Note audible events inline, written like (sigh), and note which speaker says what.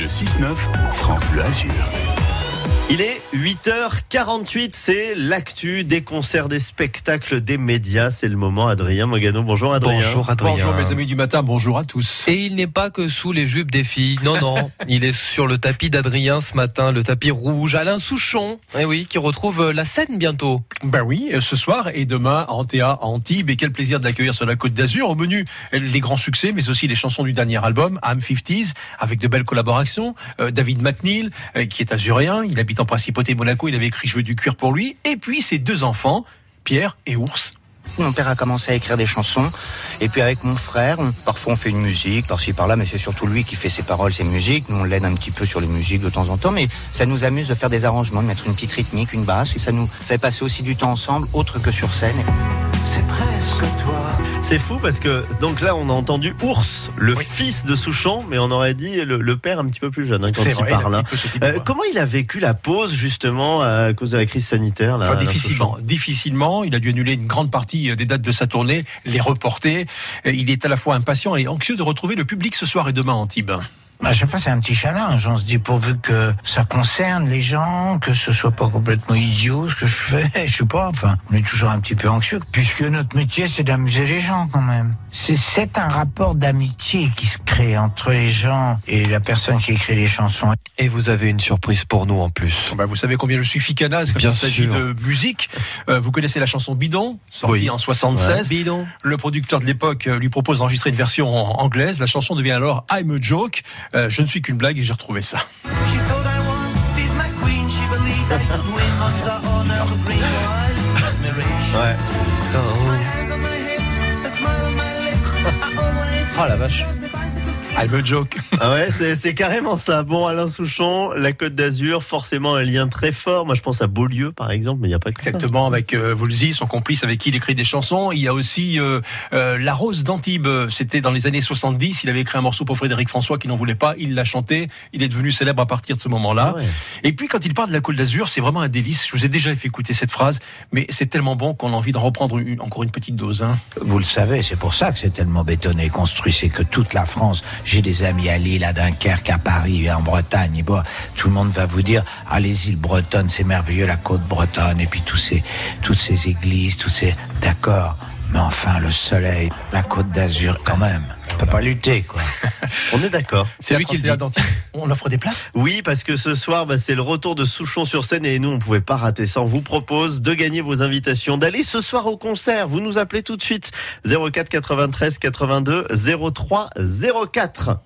Speaker 1: Le 6-9, France Bleu Azur.
Speaker 2: Il est 8h48, c'est l'actu des concerts, des spectacles, des médias. C'est le moment, Adrien Mogano. Bonjour Adrien.
Speaker 3: Bonjour Adrien.
Speaker 4: Bonjour mes amis du matin, bonjour à tous.
Speaker 3: Et il n'est pas que sous les jupes des filles. Non, non. (laughs) il est sur le tapis d'Adrien ce matin, le tapis rouge. Alain Souchon, eh oui, qui retrouve la scène bientôt.
Speaker 4: Ben oui, ce soir et demain Antea, Antibes. Et quel plaisir de l'accueillir sur la Côte d'Azur. Au menu, les grands succès, mais aussi les chansons du dernier album, Am 50s, avec de belles collaborations. Euh, David McNeil, euh, qui est azuréen, il habite en principauté de Monaco, il avait écrit Je veux du cuir pour lui. Et puis ses deux enfants, Pierre et Ours.
Speaker 5: Mon père a commencé à écrire des chansons. Et puis avec mon frère, on- parfois on fait une musique, par-ci par-là, mais c'est surtout lui qui fait ses paroles, ses musiques. Nous on l'aide un petit peu sur les musiques de temps en temps, mais ça nous amuse de faire des arrangements, de mettre une petite rythmique, une basse. Et ça nous fait passer aussi du temps ensemble, autre que sur scène. C'est presque toi.
Speaker 2: C'est fou parce que donc là on a entendu Ours, le
Speaker 4: Oui.
Speaker 2: fils de Souchon, mais on aurait dit le, le père un petit peu plus jeune hein, quand il
Speaker 4: vrai,
Speaker 2: parle. hein. Euh, comment il a vécu la pause justement à cause de la crise sanitaire là,
Speaker 4: Ah, difficilement, difficilement. Il a dû annuler une grande partie euh, des dates de sa tournée, les reporter. Euh, Il est à la fois impatient et anxieux de retrouver le public ce soir et demain à Antibes.
Speaker 6: À chaque fois, c'est un petit challenge. On se dit pourvu que ça concerne les gens, que ce soit pas complètement idiot ce que je fais. (laughs) Je sais pas. Enfin, on est toujours un petit peu anxieux puisque notre métier, c'est d'amuser les gens quand même. C'est c'est un rapport d'amitié qui se crée entre les gens et la personne qui écrit les chansons.
Speaker 3: Et vous avez une surprise pour nous en plus.
Speaker 4: Bah, vous savez combien je suis ficanaze quand
Speaker 3: Bien
Speaker 4: il s'agit
Speaker 3: sûr.
Speaker 4: de musique. Euh, vous connaissez la chanson Bidon, sortie
Speaker 3: Oui.
Speaker 4: en 76.
Speaker 3: Bidon.
Speaker 4: Le producteur de l'époque euh, lui propose d'enregistrer une version anglaise. La chanson devient alors I'm a Joke. Euh, je ne suis qu'une blague et j'ai retrouvé ça. (laughs)
Speaker 2: Ouais.
Speaker 3: Oh la vache.
Speaker 4: I'm a Joke.
Speaker 2: Ah ouais, c'est carrément ça. Bon, Alain Souchon, la Côte d'Azur, forcément un lien très fort. Moi, je pense à Beaulieu, par exemple, mais il n'y a pas que ça.
Speaker 4: Exactement, avec euh, Woolsey, son complice avec qui il écrit des chansons. Il y a aussi euh, euh, La Rose d'Antibes. C'était dans les années 70. Il avait écrit un morceau pour Frédéric François qui n'en voulait pas. Il l'a chanté. Il est devenu célèbre à partir de ce moment-là.
Speaker 2: Ah ouais.
Speaker 4: Et puis quand il parle de la Côte d'Azur, c'est vraiment un délice. Je vous ai déjà fait écouter cette phrase, mais c'est tellement bon qu'on a envie d'en reprendre une- encore une petite dose. Hein.
Speaker 6: Vous le savez, c'est pour ça que c'est tellement bétonné et construit. C'est que toute la France, j'ai des amis à Lille, à Dunkerque, à Paris, en Bretagne. Et bon, tout le monde va vous dire, ah, les îles bretonnes, c'est merveilleux, la côte bretonne, et puis tous ces, toutes ces églises, tous ces, d'accord. Mais enfin, le soleil, la côte d'Azur, quand même. On peut pas lutter, quoi. (laughs)
Speaker 2: On est d'accord.
Speaker 4: C'est
Speaker 3: lui qui le dit.
Speaker 4: On offre des places?
Speaker 2: Oui, parce que ce soir, bah, c'est le retour de Souchon sur scène et nous, on pouvait pas rater ça. On vous propose de gagner vos invitations, d'aller ce soir au concert. Vous nous appelez tout de suite 04 93 82 03 04.